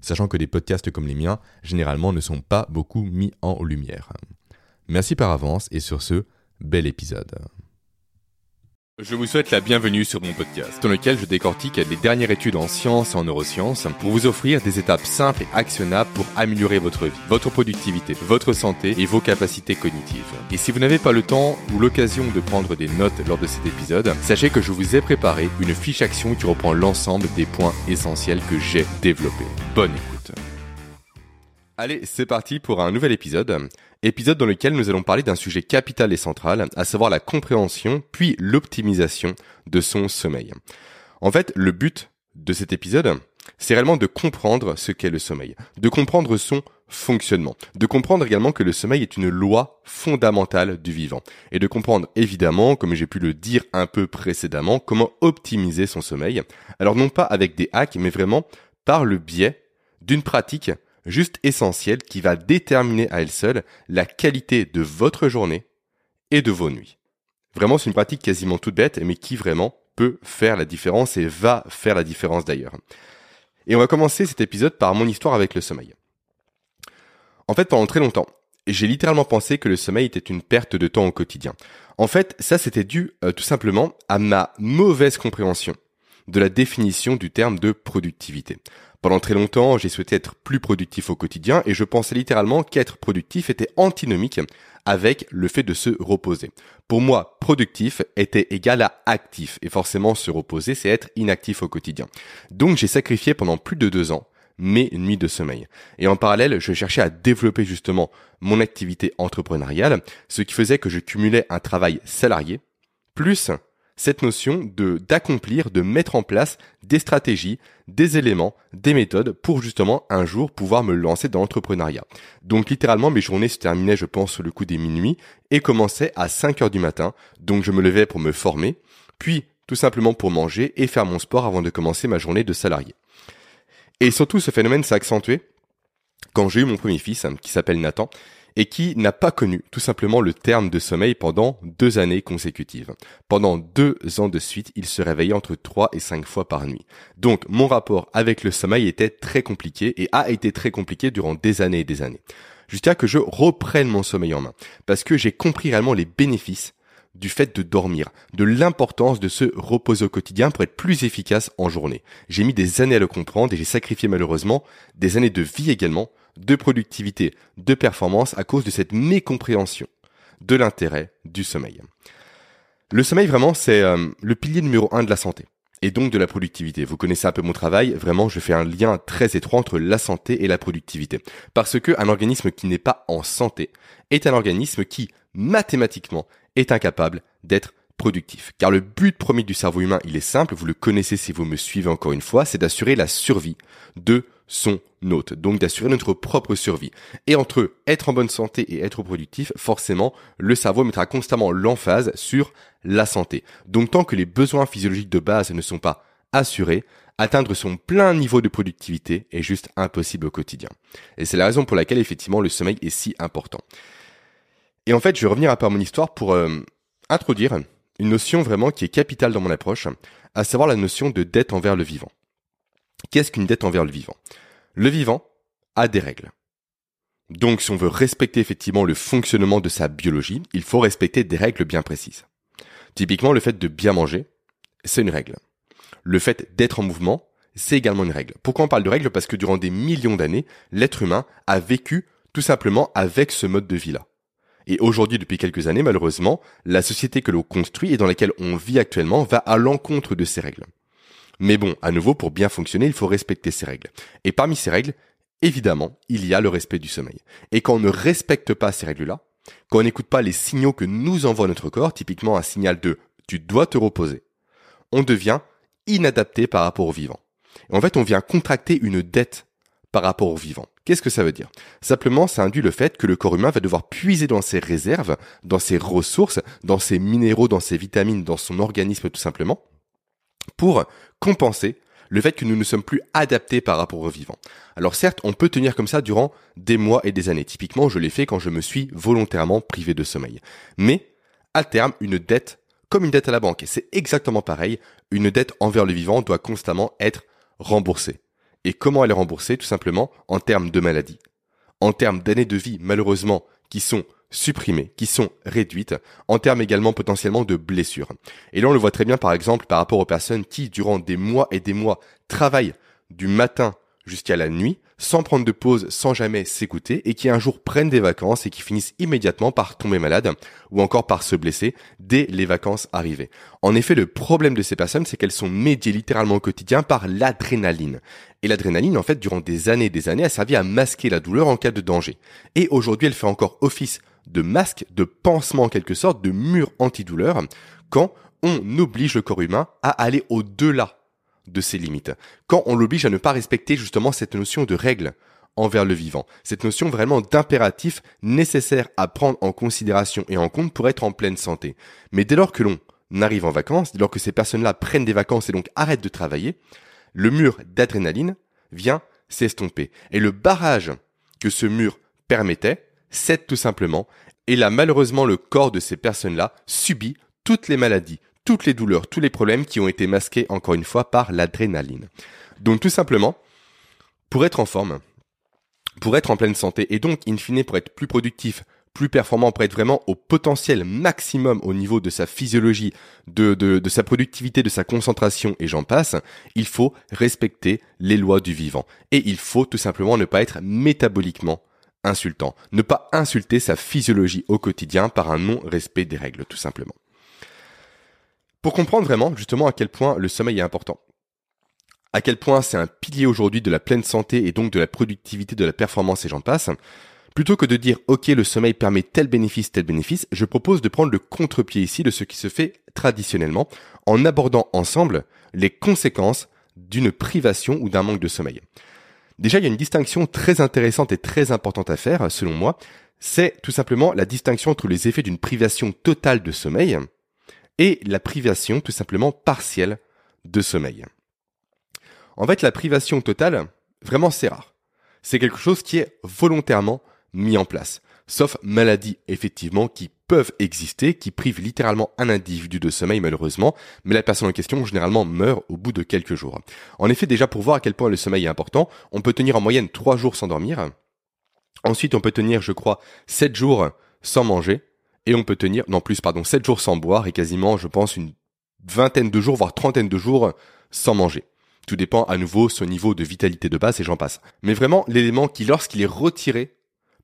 Sachant que des podcasts comme les miens, généralement, ne sont pas beaucoup mis en lumière. Merci par avance et sur ce, bel épisode. Je vous souhaite la bienvenue sur mon podcast, dans lequel je décortique les dernières études en sciences et en neurosciences pour vous offrir des étapes simples et actionnables pour améliorer votre vie, votre productivité, votre santé et vos capacités cognitives. Et si vous n'avez pas le temps ou l'occasion de prendre des notes lors de cet épisode, sachez que je vous ai préparé une fiche action qui reprend l'ensemble des points essentiels que j'ai développés. Bonne écoute. Allez, c'est parti pour un nouvel épisode épisode dans lequel nous allons parler d'un sujet capital et central, à savoir la compréhension puis l'optimisation de son sommeil. En fait, le but de cet épisode, c'est réellement de comprendre ce qu'est le sommeil, de comprendre son fonctionnement, de comprendre également que le sommeil est une loi fondamentale du vivant, et de comprendre évidemment, comme j'ai pu le dire un peu précédemment, comment optimiser son sommeil, alors non pas avec des hacks, mais vraiment par le biais d'une pratique juste essentielle qui va déterminer à elle seule la qualité de votre journée et de vos nuits. Vraiment, c'est une pratique quasiment toute bête, mais qui vraiment peut faire la différence et va faire la différence d'ailleurs. Et on va commencer cet épisode par mon histoire avec le sommeil. En fait, pendant très longtemps, j'ai littéralement pensé que le sommeil était une perte de temps au quotidien. En fait, ça c'était dû euh, tout simplement à ma mauvaise compréhension de la définition du terme de productivité. Pendant très longtemps, j'ai souhaité être plus productif au quotidien et je pensais littéralement qu'être productif était antinomique avec le fait de se reposer. Pour moi, productif était égal à actif et forcément se reposer, c'est être inactif au quotidien. Donc j'ai sacrifié pendant plus de deux ans mes nuits de sommeil. Et en parallèle, je cherchais à développer justement mon activité entrepreneuriale, ce qui faisait que je cumulais un travail salarié, plus cette notion de d'accomplir, de mettre en place des stratégies, des éléments, des méthodes pour justement un jour pouvoir me lancer dans l'entrepreneuriat. Donc littéralement mes journées se terminaient je pense le coup des minuit et commençaient à 5 heures du matin. Donc je me levais pour me former, puis tout simplement pour manger et faire mon sport avant de commencer ma journée de salarié. Et surtout ce phénomène s'est accentué quand j'ai eu mon premier fils qui s'appelle Nathan et qui n'a pas connu tout simplement le terme de sommeil pendant deux années consécutives. Pendant deux ans de suite, il se réveillait entre trois et cinq fois par nuit. Donc mon rapport avec le sommeil était très compliqué et a été très compliqué durant des années et des années. Jusqu'à que je reprenne mon sommeil en main, parce que j'ai compris réellement les bénéfices du fait de dormir, de l'importance de se reposer au quotidien pour être plus efficace en journée. J'ai mis des années à le comprendre et j'ai sacrifié malheureusement des années de vie également de productivité, de performance à cause de cette mécompréhension de l'intérêt du sommeil. Le sommeil, vraiment, c'est euh, le pilier numéro un de la santé et donc de la productivité. Vous connaissez un peu mon travail, vraiment je fais un lien très étroit entre la santé et la productivité. Parce que un organisme qui n'est pas en santé est un organisme qui, mathématiquement, est incapable d'être productif. Car le but premier du cerveau humain, il est simple, vous le connaissez si vous me suivez encore une fois, c'est d'assurer la survie de son donc d'assurer notre propre survie. Et entre être en bonne santé et être productif, forcément, le cerveau mettra constamment l'emphase sur la santé. Donc tant que les besoins physiologiques de base ne sont pas assurés, atteindre son plein niveau de productivité est juste impossible au quotidien. Et c'est la raison pour laquelle effectivement le sommeil est si important. Et en fait, je vais revenir un peu mon histoire pour euh, introduire une notion vraiment qui est capitale dans mon approche, à savoir la notion de dette envers le vivant. Qu'est-ce qu'une dette envers le vivant? Le vivant a des règles. Donc si on veut respecter effectivement le fonctionnement de sa biologie, il faut respecter des règles bien précises. Typiquement, le fait de bien manger, c'est une règle. Le fait d'être en mouvement, c'est également une règle. Pourquoi on parle de règles? Parce que durant des millions d'années, l'être humain a vécu tout simplement avec ce mode de vie-là. Et aujourd'hui, depuis quelques années, malheureusement, la société que l'on construit et dans laquelle on vit actuellement va à l'encontre de ces règles. Mais bon, à nouveau, pour bien fonctionner, il faut respecter ces règles. Et parmi ces règles, évidemment, il y a le respect du sommeil. Et quand on ne respecte pas ces règles-là, quand on n'écoute pas les signaux que nous envoie notre corps, typiquement un signal de tu dois te reposer, on devient inadapté par rapport au vivant. en fait, on vient contracter une dette par rapport au vivant. Qu'est-ce que ça veut dire? Simplement, ça induit le fait que le corps humain va devoir puiser dans ses réserves, dans ses ressources, dans ses minéraux, dans ses vitamines, dans son organisme tout simplement, pour compenser le fait que nous ne sommes plus adaptés par rapport aux vivants. Alors certes, on peut tenir comme ça durant des mois et des années. Typiquement, je l'ai fait quand je me suis volontairement privé de sommeil. Mais, à terme, une dette, comme une dette à la banque, c'est exactement pareil, une dette envers le vivant doit constamment être remboursée. Et comment elle est remboursée? Tout simplement en termes de maladie, en termes d'années de vie, malheureusement, qui sont supprimées, qui sont réduites, en termes également potentiellement de blessures. Et là, on le voit très bien, par exemple, par rapport aux personnes qui, durant des mois et des mois, travaillent du matin jusqu'à la nuit, sans prendre de pause, sans jamais s'écouter, et qui un jour prennent des vacances et qui finissent immédiatement par tomber malade, ou encore par se blesser dès les vacances arrivées. En effet, le problème de ces personnes, c'est qu'elles sont médiées littéralement au quotidien par l'adrénaline. Et l'adrénaline, en fait, durant des années et des années, a servi à masquer la douleur en cas de danger. Et aujourd'hui, elle fait encore office de masque, de pansement en quelque sorte, de mur antidouleur, quand on oblige le corps humain à aller au-delà de ses limites. Quand on l'oblige à ne pas respecter justement cette notion de règle envers le vivant, cette notion vraiment d'impératif nécessaire à prendre en considération et en compte pour être en pleine santé. Mais dès lors que l'on arrive en vacances, dès lors que ces personnes-là prennent des vacances et donc arrêtent de travailler, le mur d'adrénaline vient s'estomper. Et le barrage que ce mur permettait cède tout simplement. Et là, malheureusement, le corps de ces personnes-là subit toutes les maladies, toutes les douleurs, tous les problèmes qui ont été masqués encore une fois par l'adrénaline. Donc tout simplement, pour être en forme, pour être en pleine santé et donc in fine pour être plus productif, plus performant, pour être vraiment au potentiel maximum au niveau de sa physiologie, de, de, de sa productivité, de sa concentration et j'en passe, il faut respecter les lois du vivant. Et il faut tout simplement ne pas être métaboliquement insultant, ne pas insulter sa physiologie au quotidien par un non-respect des règles tout simplement. Pour comprendre vraiment justement à quel point le sommeil est important, à quel point c'est un pilier aujourd'hui de la pleine santé et donc de la productivité, de la performance et j'en passe, plutôt que de dire ok le sommeil permet tel bénéfice, tel bénéfice, je propose de prendre le contre-pied ici de ce qui se fait traditionnellement en abordant ensemble les conséquences d'une privation ou d'un manque de sommeil. Déjà, il y a une distinction très intéressante et très importante à faire, selon moi. C'est tout simplement la distinction entre les effets d'une privation totale de sommeil et la privation tout simplement partielle de sommeil. En fait, la privation totale, vraiment c'est rare. C'est quelque chose qui est volontairement mis en place. Sauf maladies, effectivement, qui peuvent exister, qui privent littéralement un individu de sommeil malheureusement, mais la personne en question généralement meurt au bout de quelques jours. En effet, déjà pour voir à quel point le sommeil est important, on peut tenir en moyenne 3 jours sans dormir. Ensuite, on peut tenir, je crois, 7 jours sans manger, et on peut tenir, non plus, pardon, 7 jours sans boire et quasiment, je pense, une vingtaine de jours, voire trentaine de jours sans manger. Tout dépend à nouveau son niveau de vitalité de base et j'en passe. Mais vraiment, l'élément qui, lorsqu'il est retiré,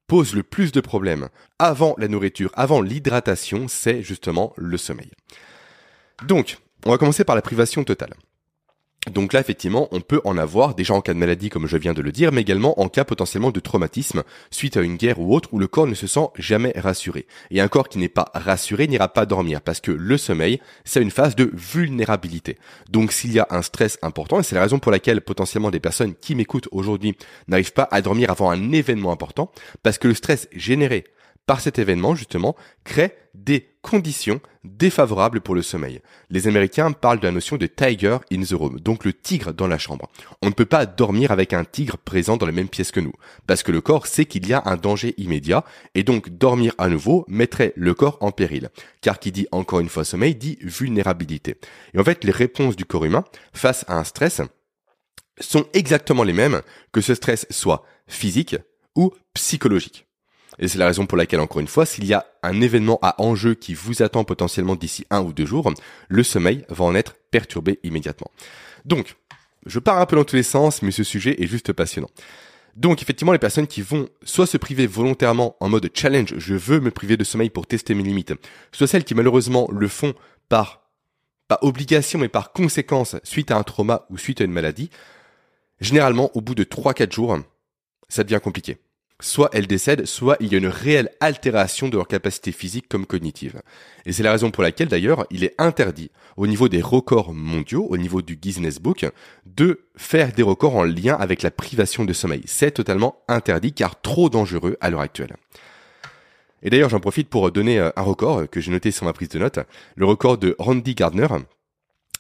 pose le plus de problèmes avant la nourriture, avant l'hydratation, c'est justement le sommeil. Donc, on va commencer par la privation totale. Donc là, effectivement, on peut en avoir déjà en cas de maladie, comme je viens de le dire, mais également en cas potentiellement de traumatisme suite à une guerre ou autre où le corps ne se sent jamais rassuré. Et un corps qui n'est pas rassuré n'ira pas dormir parce que le sommeil, c'est une phase de vulnérabilité. Donc s'il y a un stress important, et c'est la raison pour laquelle potentiellement des personnes qui m'écoutent aujourd'hui n'arrivent pas à dormir avant un événement important, parce que le stress généré par cet événement, justement, crée des conditions défavorables pour le sommeil. Les Américains parlent de la notion de tiger in the room, donc le tigre dans la chambre. On ne peut pas dormir avec un tigre présent dans la même pièce que nous, parce que le corps sait qu'il y a un danger immédiat, et donc dormir à nouveau mettrait le corps en péril. Car qui dit encore une fois sommeil dit vulnérabilité. Et en fait, les réponses du corps humain face à un stress sont exactement les mêmes que ce stress soit physique ou psychologique. Et c'est la raison pour laquelle, encore une fois, s'il y a un événement à enjeu qui vous attend potentiellement d'ici un ou deux jours, le sommeil va en être perturbé immédiatement. Donc, je pars un peu dans tous les sens, mais ce sujet est juste passionnant. Donc effectivement, les personnes qui vont soit se priver volontairement en mode challenge, je veux me priver de sommeil pour tester mes limites, soit celles qui malheureusement le font par pas obligation mais par conséquence suite à un trauma ou suite à une maladie, généralement au bout de 3-4 jours, ça devient compliqué soit elles décèdent, soit il y a une réelle altération de leur capacité physique comme cognitive. Et c'est la raison pour laquelle d'ailleurs il est interdit au niveau des records mondiaux, au niveau du Guinness Book, de faire des records en lien avec la privation de sommeil. C'est totalement interdit car trop dangereux à l'heure actuelle. Et d'ailleurs j'en profite pour donner euh, un record que j'ai noté sur ma prise de notes, le record de Randy Gardner,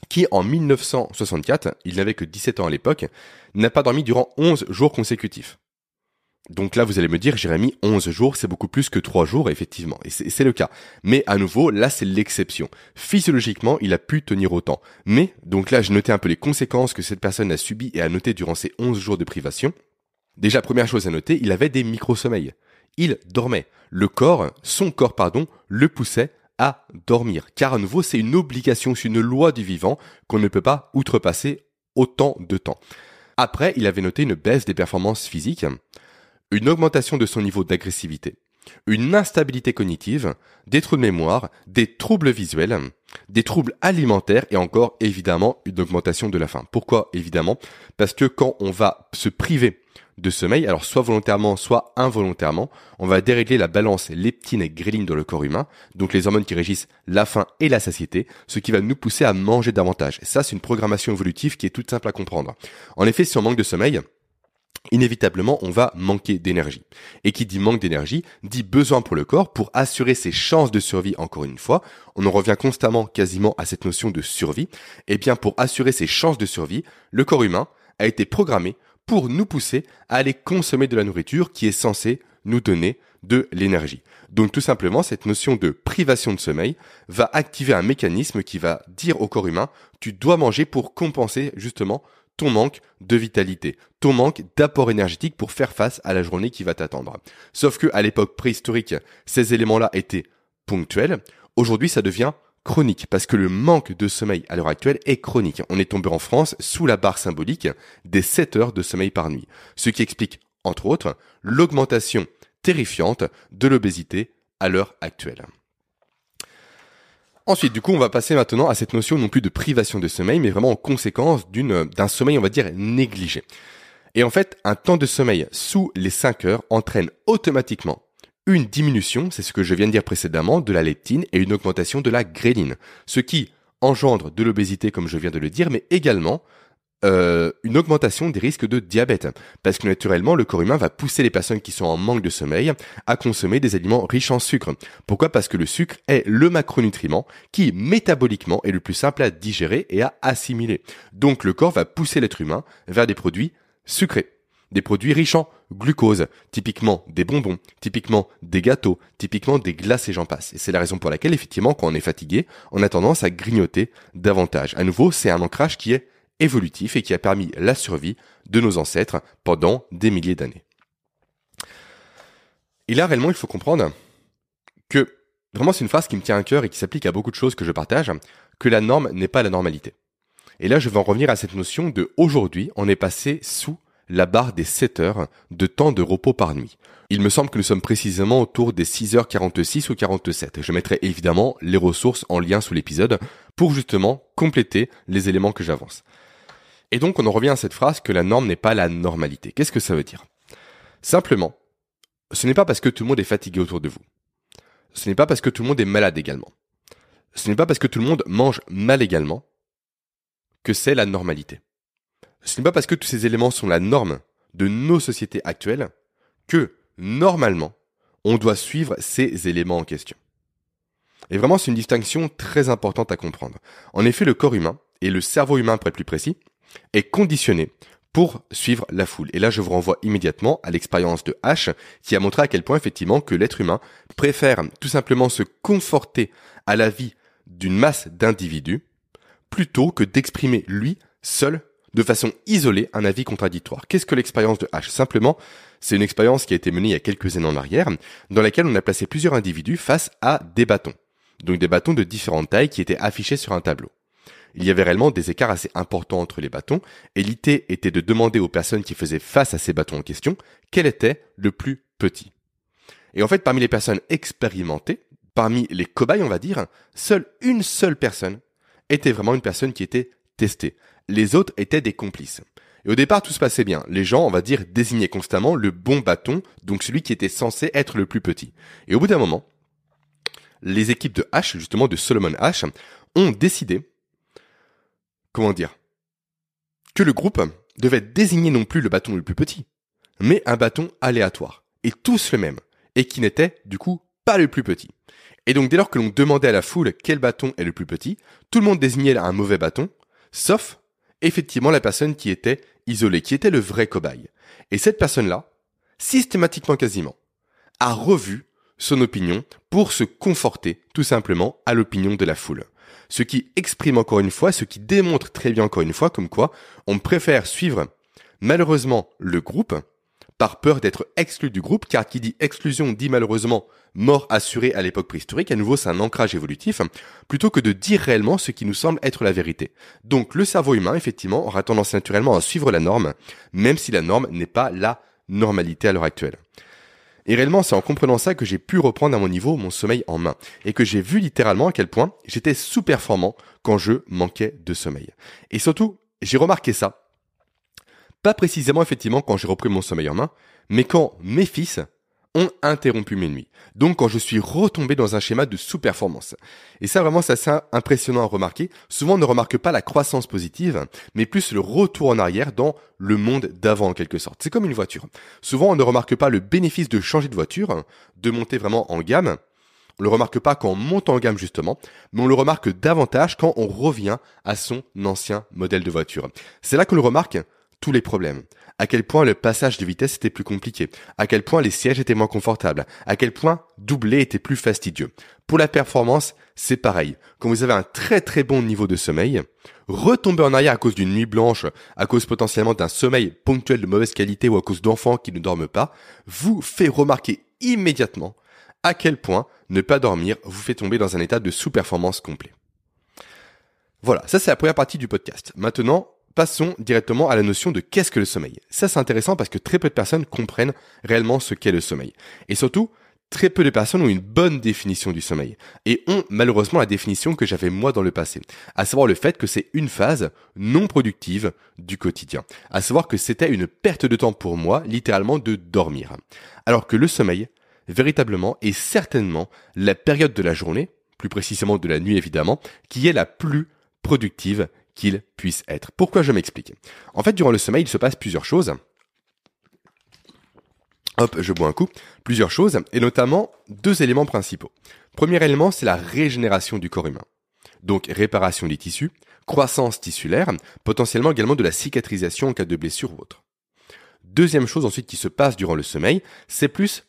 qui en 1964, il n'avait que 17 ans à l'époque, n'a pas dormi durant 11 jours consécutifs. Donc là, vous allez me dire, Jérémy, 11 jours, c'est beaucoup plus que 3 jours, effectivement. Et c'est le cas. Mais à nouveau, là, c'est l'exception. Physiologiquement, il a pu tenir autant. Mais, donc là, j'ai noté un peu les conséquences que cette personne a subies et a noté durant ces 11 jours de privation. Déjà, première chose à noter, il avait des micro-sommeils. Il dormait. Le corps, son corps, pardon, le poussait à dormir. Car à nouveau, c'est une obligation, c'est une loi du vivant qu'on ne peut pas outrepasser autant de temps. Après, il avait noté une baisse des performances physiques, une augmentation de son niveau d'agressivité, une instabilité cognitive, des trous de mémoire, des troubles visuels, des troubles alimentaires et encore évidemment une augmentation de la faim. Pourquoi évidemment? Parce que quand on va se priver de sommeil, alors soit volontairement, soit involontairement, on va dérégler la balance leptine et gréline dans le corps humain, donc les hormones qui régissent la faim et la satiété, ce qui va nous pousser à manger davantage. ça, c'est une programmation évolutive qui est toute simple à comprendre. En effet, si on manque de sommeil, inévitablement, on va manquer d'énergie. Et qui dit manque d'énergie, dit besoin pour le corps pour assurer ses chances de survie encore une fois. On en revient constamment quasiment à cette notion de survie. Eh bien, pour assurer ses chances de survie, le corps humain a été programmé pour nous pousser à aller consommer de la nourriture qui est censée nous donner de l'énergie. Donc tout simplement, cette notion de privation de sommeil va activer un mécanisme qui va dire au corps humain, tu dois manger pour compenser justement ton manque de vitalité, ton manque d'apport énergétique pour faire face à la journée qui va t'attendre. Sauf que à l'époque préhistorique, ces éléments-là étaient ponctuels. Aujourd'hui, ça devient chronique, parce que le manque de sommeil à l'heure actuelle est chronique. On est tombé en France sous la barre symbolique des 7 heures de sommeil par nuit, ce qui explique, entre autres, l'augmentation terrifiante de l'obésité à l'heure actuelle. Ensuite, du coup, on va passer maintenant à cette notion non plus de privation de sommeil, mais vraiment en conséquence d'un sommeil, on va dire, négligé. Et en fait, un temps de sommeil sous les 5 heures entraîne automatiquement une diminution, c'est ce que je viens de dire précédemment, de la leptine et une augmentation de la gréline, ce qui engendre de l'obésité comme je viens de le dire, mais également euh, une augmentation des risques de diabète. Parce que naturellement, le corps humain va pousser les personnes qui sont en manque de sommeil à consommer des aliments riches en sucre. Pourquoi? Parce que le sucre est le macronutriment qui, métaboliquement, est le plus simple à digérer et à assimiler. Donc le corps va pousser l'être humain vers des produits sucrés des produits riches en glucose, typiquement des bonbons, typiquement des gâteaux, typiquement des glaces et j'en passe. Et c'est la raison pour laquelle, effectivement, quand on est fatigué, on a tendance à grignoter davantage. À nouveau, c'est un ancrage qui est évolutif et qui a permis la survie de nos ancêtres pendant des milliers d'années. Et là, réellement, il faut comprendre que, vraiment, c'est une phrase qui me tient à cœur et qui s'applique à beaucoup de choses que je partage, que la norme n'est pas la normalité. Et là, je vais en revenir à cette notion de aujourd'hui, on est passé sous la barre des 7 heures de temps de repos par nuit. Il me semble que nous sommes précisément autour des 6h46 ou 47. Je mettrai évidemment les ressources en lien sous l'épisode pour justement compléter les éléments que j'avance. Et donc on en revient à cette phrase que la norme n'est pas la normalité. Qu'est-ce que ça veut dire? Simplement, ce n'est pas parce que tout le monde est fatigué autour de vous. Ce n'est pas parce que tout le monde est malade également. Ce n'est pas parce que tout le monde mange mal également que c'est la normalité ce n'est pas parce que tous ces éléments sont la norme de nos sociétés actuelles que, normalement, on doit suivre ces éléments en question. Et vraiment, c'est une distinction très importante à comprendre. En effet, le corps humain, et le cerveau humain pour être plus précis, est conditionné pour suivre la foule. Et là, je vous renvoie immédiatement à l'expérience de H, qui a montré à quel point, effectivement, que l'être humain préfère tout simplement se conforter à la vie d'une masse d'individus, plutôt que d'exprimer, lui, seul, de façon isolée un avis contradictoire. Qu'est-ce que l'expérience de H? Simplement, c'est une expérience qui a été menée il y a quelques années en arrière, dans laquelle on a placé plusieurs individus face à des bâtons. Donc des bâtons de différentes tailles qui étaient affichés sur un tableau. Il y avait réellement des écarts assez importants entre les bâtons, et l'idée était de demander aux personnes qui faisaient face à ces bâtons en question quel était le plus petit. Et en fait, parmi les personnes expérimentées, parmi les cobayes, on va dire, seule une seule personne était vraiment une personne qui était testée les autres étaient des complices. Et au départ, tout se passait bien. Les gens, on va dire, désignaient constamment le bon bâton, donc celui qui était censé être le plus petit. Et au bout d'un moment, les équipes de H, justement de Solomon H, ont décidé, comment dire, que le groupe devait désigner non plus le bâton le plus petit, mais un bâton aléatoire, et tous le même, et qui n'était, du coup, pas le plus petit. Et donc dès lors que l'on demandait à la foule quel bâton est le plus petit, tout le monde désignait un mauvais bâton, sauf effectivement la personne qui était isolée, qui était le vrai cobaye. Et cette personne-là, systématiquement quasiment, a revu son opinion pour se conforter tout simplement à l'opinion de la foule. Ce qui exprime encore une fois, ce qui démontre très bien encore une fois comme quoi on préfère suivre malheureusement le groupe par peur d'être exclu du groupe, car qui dit exclusion dit malheureusement mort assurée à l'époque préhistorique, à nouveau c'est un ancrage évolutif, plutôt que de dire réellement ce qui nous semble être la vérité. Donc le cerveau humain, effectivement, aura tendance naturellement à suivre la norme, même si la norme n'est pas la normalité à l'heure actuelle. Et réellement, c'est en comprenant ça que j'ai pu reprendre à mon niveau mon sommeil en main, et que j'ai vu littéralement à quel point j'étais sous-performant quand je manquais de sommeil. Et surtout, j'ai remarqué ça pas précisément effectivement quand j'ai repris mon sommeil en main, mais quand mes fils ont interrompu mes nuits. Donc quand je suis retombé dans un schéma de sous-performance. Et ça vraiment c'est impressionnant à remarquer. Souvent on ne remarque pas la croissance positive, mais plus le retour en arrière dans le monde d'avant en quelque sorte. C'est comme une voiture. Souvent on ne remarque pas le bénéfice de changer de voiture, de monter vraiment en gamme. On le remarque pas quand on monte en gamme justement, mais on le remarque davantage quand on revient à son ancien modèle de voiture. C'est là qu'on le remarque tous les problèmes. À quel point le passage de vitesse était plus compliqué. À quel point les sièges étaient moins confortables. À quel point doubler était plus fastidieux. Pour la performance, c'est pareil. Quand vous avez un très très bon niveau de sommeil, retomber en arrière à cause d'une nuit blanche, à cause potentiellement d'un sommeil ponctuel de mauvaise qualité ou à cause d'enfants qui ne dorment pas, vous fait remarquer immédiatement à quel point ne pas dormir vous fait tomber dans un état de sous-performance complet. Voilà, ça c'est la première partie du podcast. Maintenant, passons directement à la notion de qu'est-ce que le sommeil. Ça, c'est intéressant parce que très peu de personnes comprennent réellement ce qu'est le sommeil. Et surtout, très peu de personnes ont une bonne définition du sommeil et ont malheureusement la définition que j'avais moi dans le passé, à savoir le fait que c'est une phase non productive du quotidien, à savoir que c'était une perte de temps pour moi, littéralement de dormir. Alors que le sommeil, véritablement, est certainement la période de la journée, plus précisément de la nuit évidemment, qui est la plus productive qu'il puisse être. Pourquoi je m'explique? En fait, durant le sommeil, il se passe plusieurs choses. Hop, je bois un coup. Plusieurs choses, et notamment deux éléments principaux. Premier élément, c'est la régénération du corps humain. Donc réparation des tissus, croissance tissulaire, potentiellement également de la cicatrisation en cas de blessure ou autre. Deuxième chose ensuite qui se passe durant le sommeil, c'est plus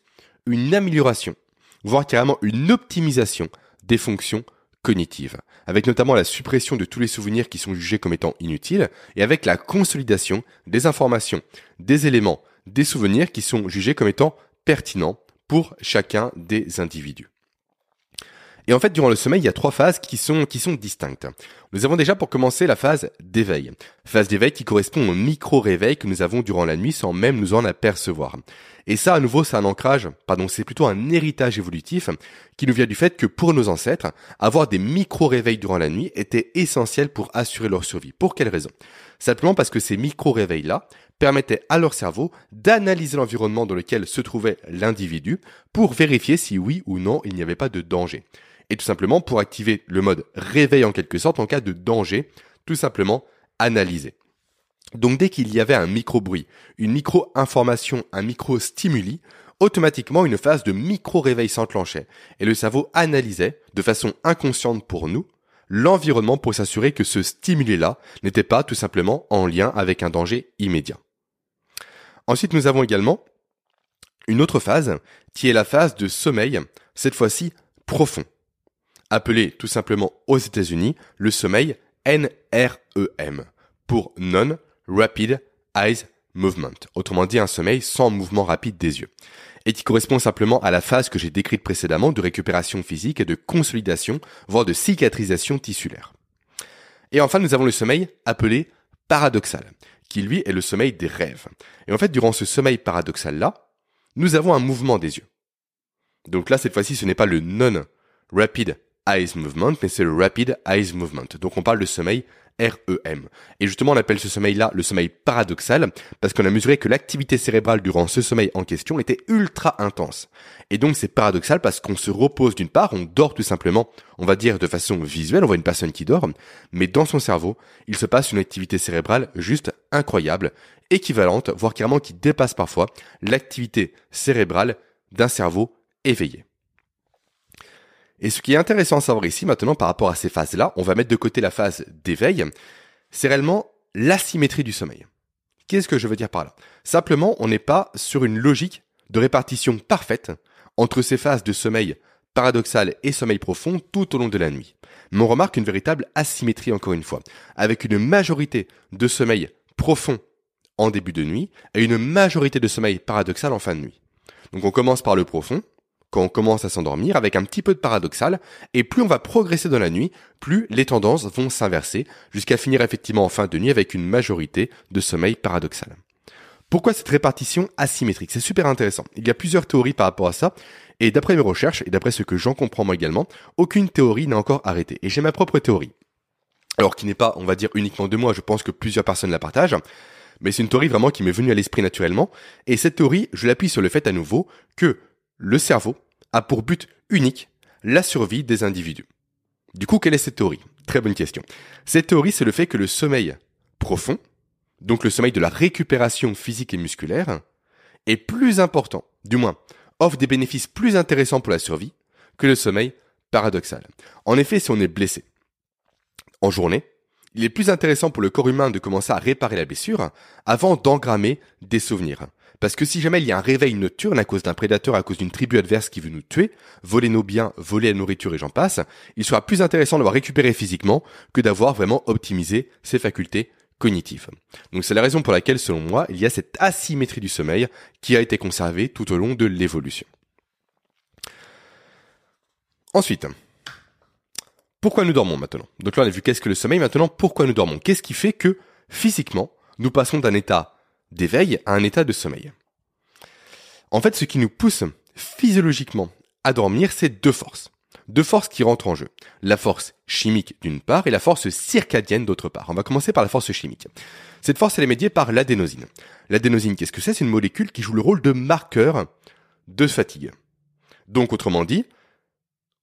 une amélioration, voire carrément une optimisation des fonctions cognitive, avec notamment la suppression de tous les souvenirs qui sont jugés comme étant inutiles, et avec la consolidation des informations, des éléments, des souvenirs qui sont jugés comme étant pertinents pour chacun des individus. Et en fait, durant le sommeil, il y a trois phases qui sont, qui sont distinctes. Nous avons déjà pour commencer la phase d'éveil. Phase d'éveil qui correspond au micro-réveil que nous avons durant la nuit sans même nous en apercevoir. Et ça, à nouveau, c'est un ancrage, pardon, c'est plutôt un héritage évolutif qui nous vient du fait que pour nos ancêtres, avoir des micro-réveils durant la nuit était essentiel pour assurer leur survie. Pour quelle raison? Simplement parce que ces micro-réveils-là permettaient à leur cerveau d'analyser l'environnement dans lequel se trouvait l'individu pour vérifier si oui ou non il n'y avait pas de danger. Et tout simplement pour activer le mode réveil en quelque sorte en cas de danger, tout simplement analyser. Donc dès qu'il y avait un micro-bruit, une micro-information, un micro-stimuli, automatiquement une phase de micro-réveil s'enclenchait et le cerveau analysait, de façon inconsciente pour nous, l'environnement pour s'assurer que ce stimuli-là n'était pas tout simplement en lien avec un danger immédiat. Ensuite, nous avons également une autre phase qui est la phase de sommeil, cette fois-ci profond, appelé tout simplement aux États-Unis le sommeil NREM pour Non Rapid Eyes Movement, autrement dit un sommeil sans mouvement rapide des yeux, et qui correspond simplement à la phase que j'ai décrite précédemment de récupération physique et de consolidation, voire de cicatrisation tissulaire. Et enfin, nous avons le sommeil appelé paradoxal, qui lui est le sommeil des rêves. Et en fait, durant ce sommeil paradoxal-là, nous avons un mouvement des yeux. Donc là, cette fois-ci, ce n'est pas le non-rapid eyes movement, mais c'est le rapid eyes movement. Donc on parle de sommeil REM. Et justement, on appelle ce sommeil-là le sommeil paradoxal, parce qu'on a mesuré que l'activité cérébrale durant ce sommeil en question était ultra intense. Et donc c'est paradoxal parce qu'on se repose d'une part, on dort tout simplement, on va dire de façon visuelle, on voit une personne qui dort, mais dans son cerveau, il se passe une activité cérébrale juste incroyable, équivalente, voire carrément qui dépasse parfois l'activité cérébrale d'un cerveau éveillé. Et ce qui est intéressant à savoir ici maintenant par rapport à ces phases-là, on va mettre de côté la phase d'éveil, c'est réellement l'asymétrie du sommeil. Qu'est-ce que je veux dire par là? Simplement, on n'est pas sur une logique de répartition parfaite entre ces phases de sommeil paradoxal et sommeil profond tout au long de la nuit. Mais on remarque une véritable asymétrie encore une fois, avec une majorité de sommeil profond en début de nuit et une majorité de sommeil paradoxal en fin de nuit. Donc on commence par le profond, quand on commence à s'endormir avec un petit peu de paradoxal, et plus on va progresser dans la nuit, plus les tendances vont s'inverser, jusqu'à finir effectivement en fin de nuit avec une majorité de sommeil paradoxal. Pourquoi cette répartition asymétrique? C'est super intéressant. Il y a plusieurs théories par rapport à ça, et d'après mes recherches, et d'après ce que j'en comprends moi également, aucune théorie n'a encore arrêté. Et j'ai ma propre théorie. Alors qui n'est pas, on va dire, uniquement de moi, je pense que plusieurs personnes la partagent, mais c'est une théorie vraiment qui m'est venue à l'esprit naturellement, et cette théorie, je l'appuie sur le fait à nouveau que le cerveau a pour but unique la survie des individus. Du coup, quelle est cette théorie? Très bonne question. Cette théorie, c'est le fait que le sommeil profond, donc le sommeil de la récupération physique et musculaire, est plus important, du moins, offre des bénéfices plus intéressants pour la survie que le sommeil paradoxal. En effet, si on est blessé en journée, il est plus intéressant pour le corps humain de commencer à réparer la blessure avant d'engrammer des souvenirs. Parce que si jamais il y a un réveil nocturne à cause d'un prédateur, à cause d'une tribu adverse qui veut nous tuer, voler nos biens, voler la nourriture et j'en passe, il sera plus intéressant d'avoir récupéré physiquement que d'avoir vraiment optimisé ses facultés cognitives. Donc c'est la raison pour laquelle, selon moi, il y a cette asymétrie du sommeil qui a été conservée tout au long de l'évolution. Ensuite, pourquoi nous dormons maintenant? Donc là, on a vu qu'est-ce que le sommeil. Maintenant, pourquoi nous dormons? Qu'est-ce qui fait que, physiquement, nous passons d'un état d'éveil à un état de sommeil. En fait, ce qui nous pousse physiologiquement à dormir, c'est deux forces. Deux forces qui rentrent en jeu. La force chimique d'une part et la force circadienne d'autre part. On va commencer par la force chimique. Cette force, elle est médiée par l'adénosine. L'adénosine, qu'est-ce que c'est? C'est une molécule qui joue le rôle de marqueur de fatigue. Donc, autrement dit,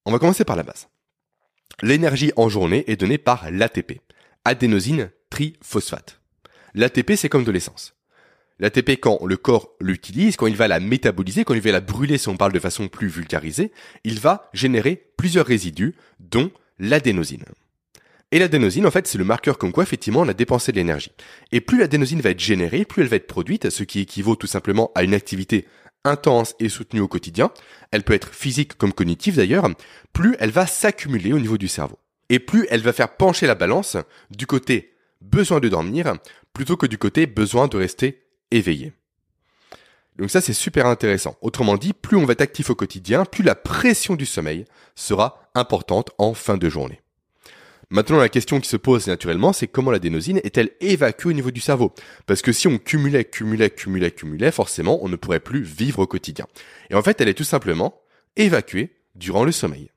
on va commencer par la base. L'énergie en journée est donnée par l'ATP, adénosine triphosphate. L'ATP, c'est comme de l'essence. L'ATP, quand le corps l'utilise, quand il va la métaboliser, quand il va la brûler, si on parle de façon plus vulgarisée, il va générer plusieurs résidus, dont l'adénosine. Et l'adénosine, en fait, c'est le marqueur comme quoi, effectivement, on a dépensé de l'énergie. Et plus l'adénosine va être générée, plus elle va être produite, ce qui équivaut tout simplement à une activité intense et soutenue au quotidien, elle peut être physique comme cognitive d'ailleurs, plus elle va s'accumuler au niveau du cerveau. Et plus elle va faire pencher la balance du côté besoin de dormir, plutôt que du côté besoin de rester éveillé. Donc ça, c'est super intéressant. Autrement dit, plus on va être actif au quotidien, plus la pression du sommeil sera importante en fin de journée. Maintenant, la question qui se pose naturellement, c'est comment l'adénosine est-elle évacuée au niveau du cerveau? Parce que si on cumulait, cumulait, cumulait, cumulait, forcément, on ne pourrait plus vivre au quotidien. Et en fait, elle est tout simplement évacuée durant le sommeil.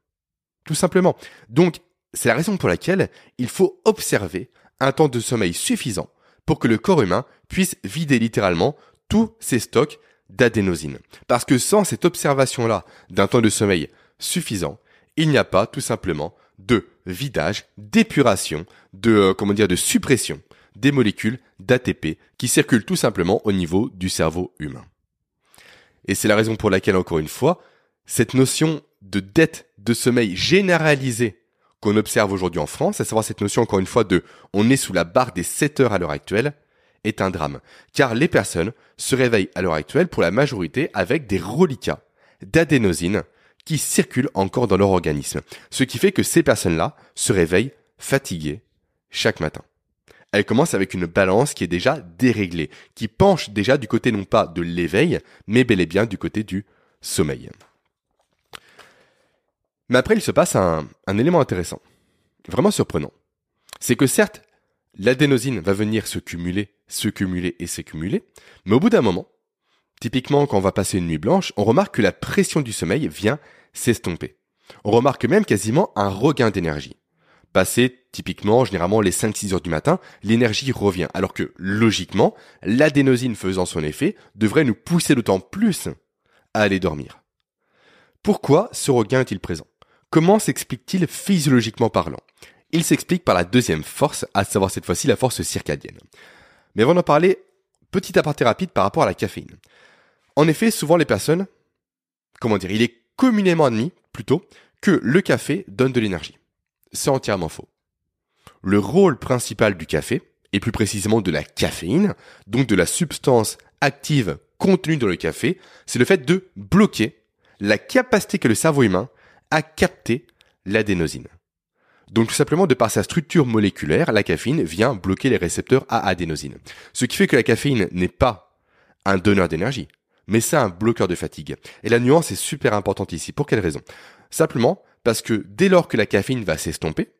Tout simplement. Donc, c'est la raison pour laquelle il faut observer un temps de sommeil suffisant pour que le corps humain puisse vider littéralement tous ses stocks d'adénosine. Parce que sans cette observation-là d'un temps de sommeil suffisant, il n'y a pas tout simplement de vidage, d'épuration, de euh, comment dire de suppression des molécules d'ATP qui circulent tout simplement au niveau du cerveau humain. Et c'est la raison pour laquelle encore une fois, cette notion de dette de sommeil généralisée qu'on observe aujourd'hui en France, à savoir cette notion encore une fois de on est sous la barre des 7 heures à l'heure actuelle, est un drame. Car les personnes se réveillent à l'heure actuelle pour la majorité avec des reliquats d'adénosine qui circulent encore dans leur organisme. Ce qui fait que ces personnes-là se réveillent fatiguées chaque matin. Elles commencent avec une balance qui est déjà déréglée, qui penche déjà du côté non pas de l'éveil, mais bel et bien du côté du sommeil. Mais après, il se passe un, élément intéressant, vraiment surprenant. C'est que certes, l'adénosine va venir se cumuler, se cumuler et s'accumuler, mais au bout d'un moment, typiquement quand on va passer une nuit blanche, on remarque que la pression du sommeil vient s'estomper. On remarque même quasiment un regain d'énergie. Passé typiquement, généralement les 5-6 heures du matin, l'énergie revient. Alors que logiquement, l'adénosine faisant son effet devrait nous pousser d'autant plus à aller dormir. Pourquoi ce regain est-il présent? Comment s'explique-t-il physiologiquement parlant? Il s'explique par la deuxième force, à savoir cette fois-ci la force circadienne. Mais avant d'en parler, petit aparté rapide par rapport à la caféine. En effet, souvent les personnes, comment dire, il est communément admis, plutôt, que le café donne de l'énergie. C'est entièrement faux. Le rôle principal du café, et plus précisément de la caféine, donc de la substance active contenue dans le café, c'est le fait de bloquer la capacité que le cerveau humain a capter l'adénosine. Donc tout simplement, de par sa structure moléculaire, la caféine vient bloquer les récepteurs à adénosine. Ce qui fait que la caféine n'est pas un donneur d'énergie, mais c'est un bloqueur de fatigue. Et la nuance est super importante ici. Pour quelle raison? Simplement parce que dès lors que la caféine va s'estomper,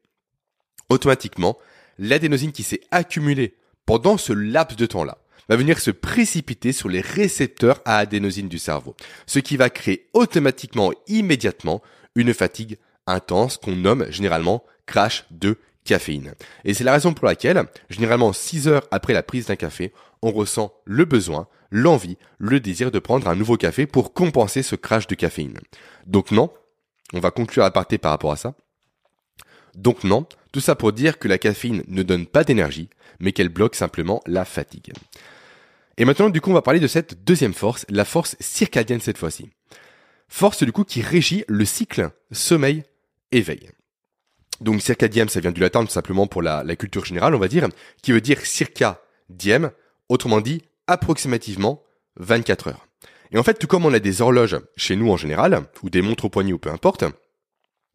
automatiquement, l'adénosine qui s'est accumulée pendant ce laps de temps-là va venir se précipiter sur les récepteurs à adénosine du cerveau, ce qui va créer automatiquement, immédiatement, une fatigue intense qu'on nomme généralement crash de caféine. Et c'est la raison pour laquelle, généralement 6 heures après la prise d'un café, on ressent le besoin, l'envie, le désir de prendre un nouveau café pour compenser ce crash de caféine. Donc non, on va conclure à partir par rapport à ça. Donc non, tout ça pour dire que la caféine ne donne pas d'énergie, mais qu'elle bloque simplement la fatigue. Et maintenant, du coup, on va parler de cette deuxième force, la force circadienne cette fois-ci. Force, du coup, qui régit le cycle sommeil-éveil. Donc, circadienne, ça vient du latin tout simplement pour la, culture générale, on va dire, qui veut dire circa diem, autrement dit, approximativement 24 heures. Et en fait, tout comme on a des horloges chez nous en général, ou des montres au poignet ou peu importe,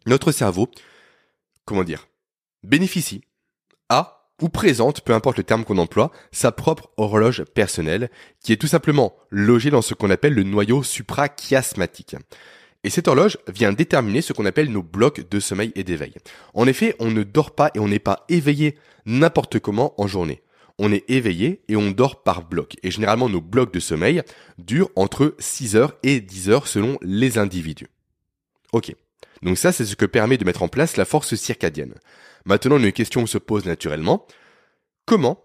notre cerveau, comment dire, bénéficie, a ou présente, peu importe le terme qu'on emploie, sa propre horloge personnelle, qui est tout simplement logée dans ce qu'on appelle le noyau suprachiasmatique. Et cette horloge vient déterminer ce qu'on appelle nos blocs de sommeil et d'éveil. En effet, on ne dort pas et on n'est pas éveillé n'importe comment en journée. On est éveillé et on dort par bloc. Et généralement, nos blocs de sommeil durent entre 6 heures et 10 heures selon les individus. Ok. Donc ça, c'est ce que permet de mettre en place la force circadienne. Maintenant, une question se pose naturellement. Comment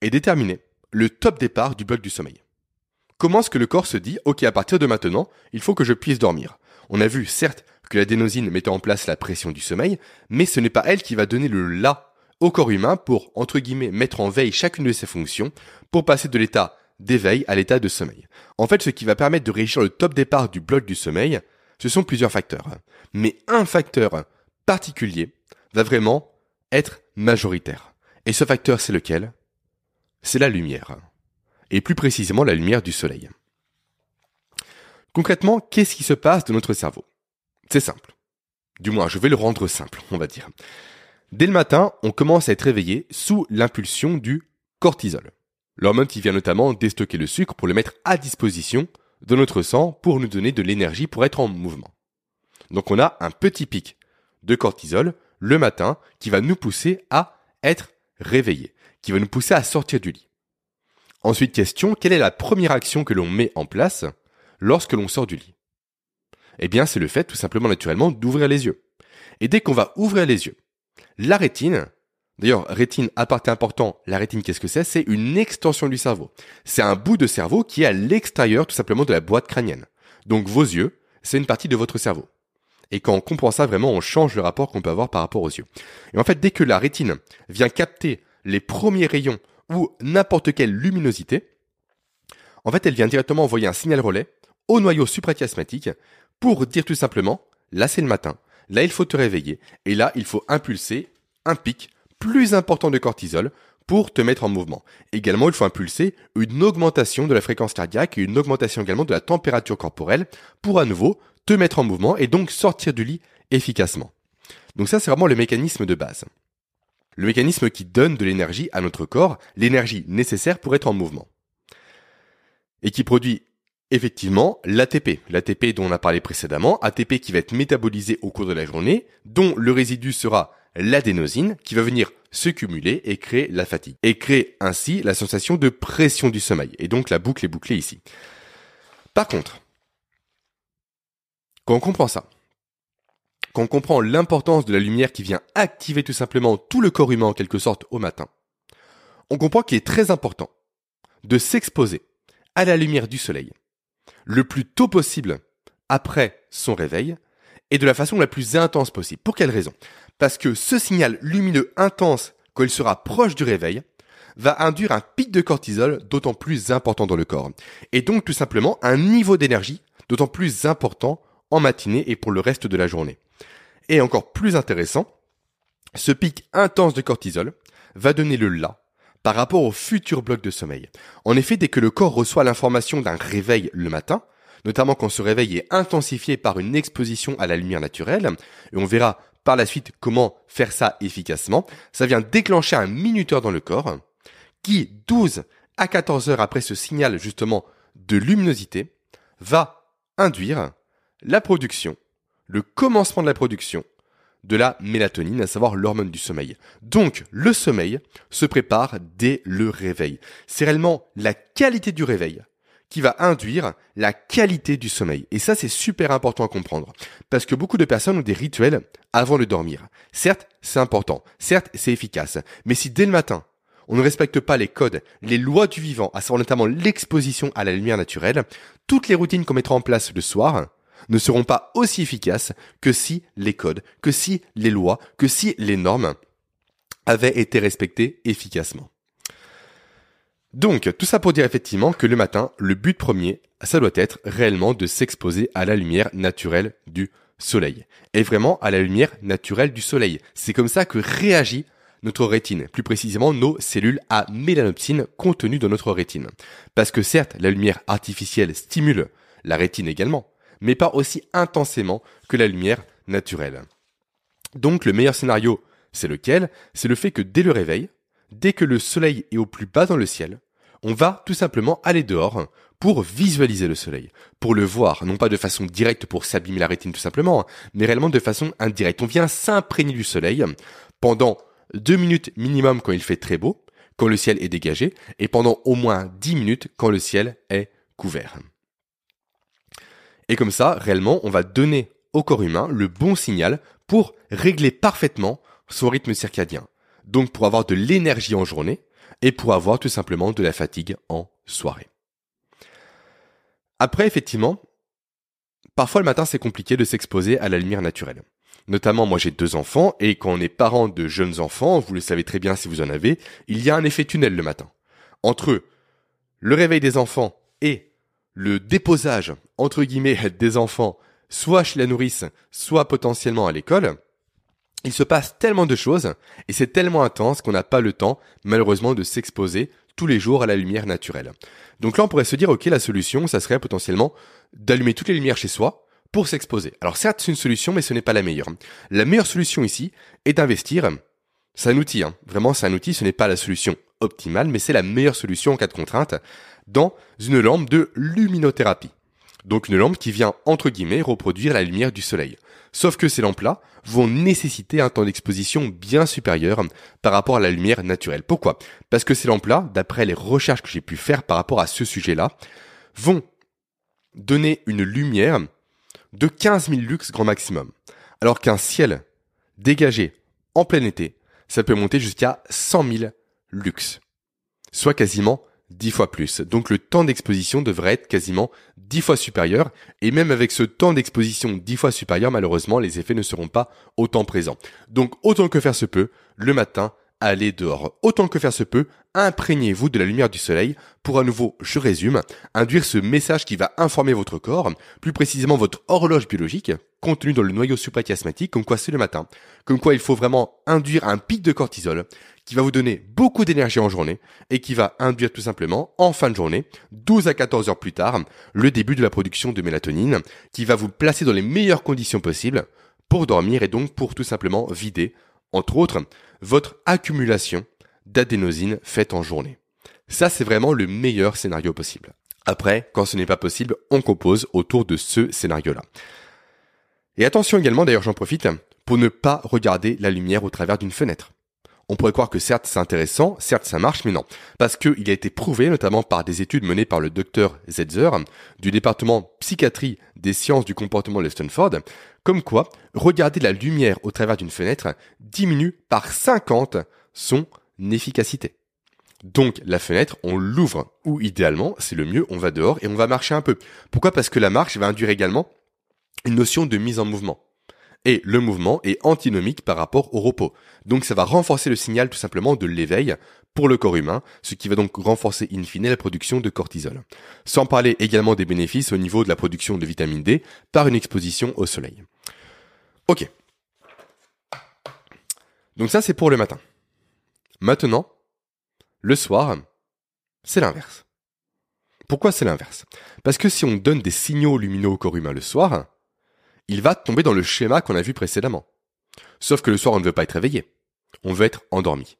est déterminé le top départ du bloc du sommeil? Comment est-ce que le corps se dit, ok, à partir de maintenant, il faut que je puisse dormir? On a vu, certes, que l'adénosine mettait en place la pression du sommeil, mais ce n'est pas elle qui va donner le là au corps humain pour, entre guillemets, mettre en veille chacune de ses fonctions, pour passer de l'état d'éveil à l'état de sommeil. En fait, ce qui va permettre de régir le top départ du bloc du sommeil, ce sont plusieurs facteurs. Mais un facteur particulier va vraiment être majoritaire. Et ce facteur, c'est lequel? C'est la lumière. Et plus précisément la lumière du soleil. Concrètement, qu'est-ce qui se passe dans notre cerveau? C'est simple. Du moins, je vais le rendre simple, on va dire. Dès le matin, on commence à être réveillé sous l'impulsion du cortisol. L'hormone qui vient notamment déstocker le sucre pour le mettre à disposition de notre sang pour nous donner de l'énergie pour être en mouvement. Donc on a un petit pic de cortisol le matin qui va nous pousser à être réveillés, qui va nous pousser à sortir du lit. Ensuite, question, quelle est la première action que l'on met en place lorsque l'on sort du lit? Eh bien, c'est le fait tout simplement naturellement d'ouvrir les yeux. Et dès qu'on va ouvrir les yeux, la rétine, d'ailleurs, rétine, à part important, la rétine, qu'est-ce que c'est? C'est une extension du cerveau. C'est un bout de cerveau qui est à l'extérieur tout simplement de la boîte crânienne. Donc vos yeux, c'est une partie de votre cerveau. Et quand on comprend ça, vraiment, on change le rapport qu'on peut avoir par rapport aux yeux. Et en fait, dès que la rétine vient capter les premiers rayons ou n'importe quelle luminosité, en fait, elle vient directement envoyer un signal relais au noyau suprachiasmatique pour dire tout simplement, là c'est le matin, là il faut te réveiller, et là il faut impulser un pic plus important de cortisol pour te mettre en mouvement. Également, il faut impulser une augmentation de la fréquence cardiaque et une augmentation également de la température corporelle pour à nouveau te mettre en mouvement et donc sortir du lit efficacement. Donc ça, c'est vraiment le mécanisme de base. Le mécanisme qui donne de l'énergie à notre corps, l'énergie nécessaire pour être en mouvement. Et qui produit effectivement l'ATP. L'ATP dont on a parlé précédemment, ATP qui va être métabolisé au cours de la journée, dont le résidu sera l'adénosine qui va venir se cumuler et créer la fatigue. Et créer ainsi la sensation de pression du sommeil. Et donc la boucle est bouclée ici. Par contre, quand on comprend ça, quand on comprend l'importance de la lumière qui vient activer tout simplement tout le corps humain en quelque sorte au matin, on comprend qu'il est très important de s'exposer à la lumière du soleil le plus tôt possible après son réveil et de la façon la plus intense possible. Pour quelle raison? Parce que ce signal lumineux intense, quand il sera proche du réveil, va induire un pic de cortisol d'autant plus important dans le corps. Et donc tout simplement un niveau d'énergie d'autant plus important en matinée et pour le reste de la journée. Et encore plus intéressant, ce pic intense de cortisol va donner le là par rapport au futur bloc de sommeil. En effet, dès que le corps reçoit l'information d'un réveil le matin, notamment quand ce réveil est intensifié par une exposition à la lumière naturelle, et on verra par la suite comment faire ça efficacement, ça vient déclencher un minuteur dans le corps qui, 12 à 14 heures après ce signal justement de luminosité, va induire la production, le commencement de la production de la mélatonine, à savoir l'hormone du sommeil. Donc, le sommeil se prépare dès le réveil. C'est réellement la qualité du réveil qui va induire la qualité du sommeil. Et ça, c'est super important à comprendre. Parce que beaucoup de personnes ont des rituels avant de dormir. Certes, c'est important. Certes, c'est efficace. Mais si dès le matin, on ne respecte pas les codes, les lois du vivant, à savoir notamment l'exposition à la lumière naturelle, toutes les routines qu'on mettra en place le soir ne seront pas aussi efficaces que si les codes, que si les lois, que si les normes avaient été respectées efficacement. Donc, tout ça pour dire effectivement que le matin, le but premier, ça doit être réellement de s'exposer à la lumière naturelle du soleil. Et vraiment à la lumière naturelle du soleil. C'est comme ça que réagit notre rétine, plus précisément nos cellules à mélanopsine contenues dans notre rétine. Parce que certes, la lumière artificielle stimule la rétine également, mais pas aussi intensément que la lumière naturelle. Donc le meilleur scénario, c'est lequel? C'est le fait que dès le réveil, dès que le soleil est au plus bas dans le ciel, on va tout simplement aller dehors pour visualiser le soleil, pour le voir, non pas de façon directe pour s'abîmer la rétine tout simplement, mais réellement de façon indirecte. On vient s'imprégner du soleil pendant deux minutes minimum quand il fait très beau, quand le ciel est dégagé, et pendant au moins dix minutes quand le ciel est couvert. Et comme ça, réellement, on va donner au corps humain le bon signal pour régler parfaitement son rythme circadien. Donc pour avoir de l'énergie en journée et pour avoir tout simplement de la fatigue en soirée. Après, effectivement, parfois le matin c'est compliqué de s'exposer à la lumière naturelle. Notamment, moi j'ai deux enfants, et quand on est parent de jeunes enfants, vous le savez très bien si vous en avez, il y a un effet tunnel le matin. Entre le réveil des enfants et le déposage, entre guillemets, des enfants, soit chez la nourrice, soit potentiellement à l'école, il se passe tellement de choses, et c'est tellement intense qu'on n'a pas le temps, malheureusement, de s'exposer tous les jours à la lumière naturelle. Donc là, on pourrait se dire, ok, la solution, ça serait potentiellement d'allumer toutes les lumières chez soi pour s'exposer. Alors certes, c'est une solution, mais ce n'est pas la meilleure. La meilleure solution ici est d'investir. C'est un outil, hein. vraiment c'est un outil, ce n'est pas la solution optimale, mais c'est la meilleure solution en cas de contrainte dans une lampe de luminothérapie. Donc une lampe qui vient, entre guillemets, reproduire la lumière du soleil. Sauf que ces lampes-là vont nécessiter un temps d'exposition bien supérieur par rapport à la lumière naturelle. Pourquoi? Parce que ces lampes-là, d'après les recherches que j'ai pu faire par rapport à ce sujet-là, vont donner une lumière de 15 000 lux grand maximum. Alors qu'un ciel dégagé en plein été, ça peut monter jusqu'à 100 000 lux. Soit quasiment 10 fois plus. Donc le temps d'exposition devrait être quasiment 10 fois supérieur. Et même avec ce temps d'exposition 10 fois supérieur, malheureusement, les effets ne seront pas autant présents. Donc autant que faire se peut, le matin, allez dehors. Autant que faire se peut, imprégnez-vous de la lumière du soleil pour à nouveau, je résume, induire ce message qui va informer votre corps, plus précisément votre horloge biologique, contenu dans le noyau suprachiasmatique, comme quoi c'est le matin, comme quoi il faut vraiment induire un pic de cortisol qui va vous donner beaucoup d'énergie en journée et qui va induire tout simplement en fin de journée, 12 à 14 heures plus tard, le début de la production de mélatonine qui va vous placer dans les meilleures conditions possibles pour dormir et donc pour tout simplement vider, entre autres, votre accumulation d'adénosine faite en journée. Ça, c'est vraiment le meilleur scénario possible. Après, quand ce n'est pas possible, on compose autour de ce scénario-là. Et attention également, d'ailleurs j'en profite, pour ne pas regarder la lumière au travers d'une fenêtre. On pourrait croire que certes c'est intéressant, certes ça marche, mais non. Parce qu'il a été prouvé, notamment par des études menées par le docteur Zetzer, du département psychiatrie des sciences du comportement de Stanford, comme quoi regarder la lumière au travers d'une fenêtre diminue par 50 son efficacité. Donc la fenêtre, on l'ouvre, ou idéalement, c'est le mieux, on va dehors et on va marcher un peu. Pourquoi? Parce que la marche va induire également une notion de mise en mouvement. Et le mouvement est antinomique par rapport au repos. Donc ça va renforcer le signal tout simplement de l'éveil pour le corps humain, ce qui va donc renforcer in fine la production de cortisol. Sans parler également des bénéfices au niveau de la production de vitamine D par une exposition au soleil. Ok. Donc ça c'est pour le matin. Maintenant, le soir, c'est l'inverse. Pourquoi c'est l'inverse? Parce que si on donne des signaux lumineux au corps humain le soir, il va tomber dans le schéma qu'on a vu précédemment. Sauf que le soir, on ne veut pas être réveillé. On veut être endormi.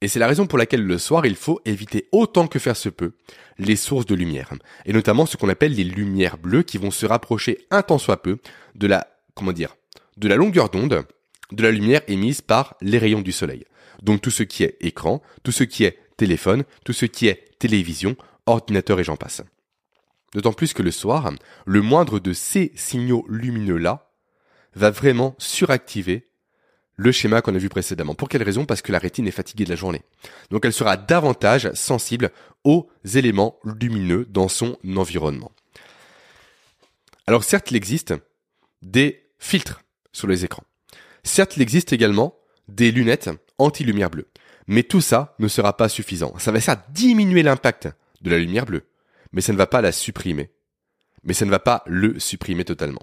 Et c'est la raison pour laquelle le soir, il faut éviter autant que faire se peut les sources de lumière. Et notamment ce qu'on appelle les lumières bleues qui vont se rapprocher un tant soit peu de la, comment dire, de la longueur d'onde de la lumière émise par les rayons du soleil. Donc tout ce qui est écran, tout ce qui est téléphone, tout ce qui est télévision, ordinateur et j'en passe. D'autant plus que le soir, le moindre de ces signaux lumineux-là va vraiment suractiver le schéma qu'on a vu précédemment. Pour quelle raison? Parce que la rétine est fatiguée de la journée. Donc elle sera davantage sensible aux éléments lumineux dans son environnement. Alors certes, il existe des filtres sur les écrans. Certes, il existe également des lunettes anti-lumière bleue. Mais tout ça ne sera pas suffisant. Ça va ça diminuer l'impact de la lumière bleue, mais ça ne va pas la supprimer. Mais ça ne va pas le supprimer totalement.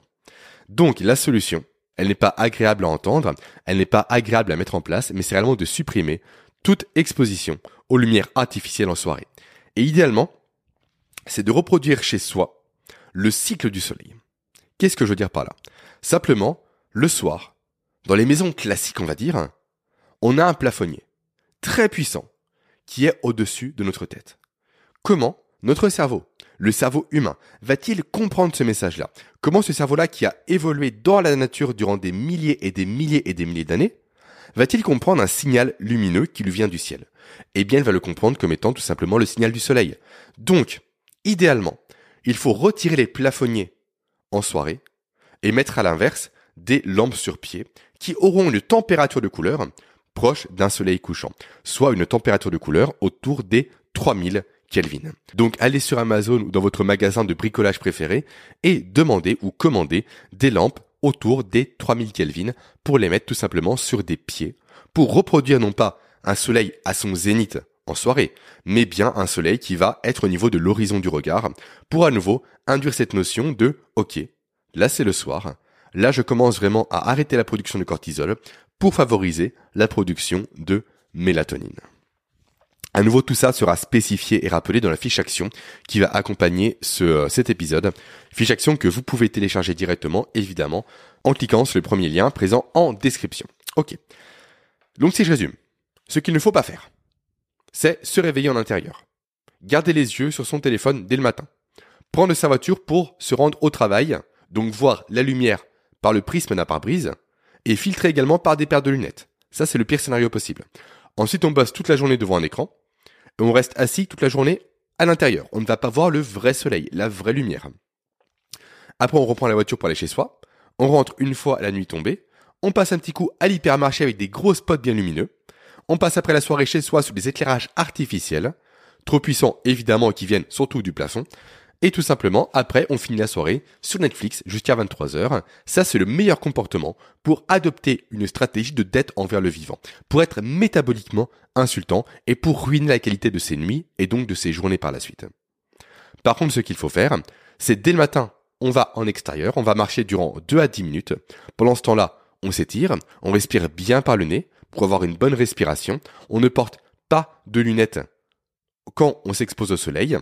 Donc la solution, elle n'est pas agréable à entendre, elle n'est pas agréable à mettre en place, mais c'est réellement de supprimer toute exposition aux lumières artificielles en soirée. Et idéalement, c'est de reproduire chez soi le cycle du soleil. Qu'est-ce que je veux dire par là? Simplement, le soir, dans les maisons classiques, on va dire, on a un plafonnier très puissant qui est au-dessus de notre tête. Comment? Notre cerveau, le cerveau humain, va-t-il comprendre ce message-là? Comment ce cerveau-là qui a évolué dans la nature durant des milliers et des milliers et des milliers d'années, va-t-il comprendre un signal lumineux qui lui vient du ciel? Eh bien, il va le comprendre comme étant tout simplement le signal du soleil. Donc, idéalement, il faut retirer les plafonniers en soirée et mettre à l'inverse des lampes sur pied qui auront une température de couleur proche d'un soleil couchant, soit une température de couleur autour des 3000 Donc allez sur Amazon ou dans votre magasin de bricolage préféré et demandez ou commandez des lampes autour des 3000 Kelvin pour les mettre tout simplement sur des pieds pour reproduire non pas un soleil à son zénith en soirée, mais bien un soleil qui va être au niveau de l'horizon du regard pour à nouveau induire cette notion de OK, là c'est le soir, là je commence vraiment à arrêter la production de cortisol pour favoriser la production de mélatonine. À nouveau, tout ça sera spécifié et rappelé dans la fiche action qui va accompagner ce, euh, cet épisode. Fiche action que vous pouvez télécharger directement, évidemment, en cliquant sur le premier lien présent en description. Ok. Donc si je résume, ce qu'il ne faut pas faire, c'est se réveiller en intérieur. Garder les yeux sur son téléphone dès le matin. Prendre sa voiture pour se rendre au travail, donc voir la lumière par le prisme d'un pare-brise, et filtrer également par des paires de lunettes. Ça, c'est le pire scénario possible. Ensuite, on passe toute la journée devant un écran, on reste assis toute la journée à l'intérieur. On ne va pas voir le vrai soleil, la vraie lumière. Après, on reprend la voiture pour aller chez soi. On rentre une fois la nuit tombée. On passe un petit coup à l'hypermarché avec des gros spots bien lumineux. On passe après la soirée chez soi sous des éclairages artificiels, trop puissants évidemment qui viennent surtout du plafond. Et tout simplement, après, on finit la soirée sur Netflix jusqu'à 23h. Ça, c'est le meilleur comportement pour adopter une stratégie de dette envers le vivant, pour être métaboliquement insultant et pour ruiner la qualité de ses nuits et donc de ses journées par la suite. Par contre, ce qu'il faut faire, c'est dès le matin, on va en extérieur, on va marcher durant 2 à 10 minutes. Pendant ce temps-là, on s'étire, on respire bien par le nez pour avoir une bonne respiration. On ne porte pas de lunettes quand on s'expose au soleil.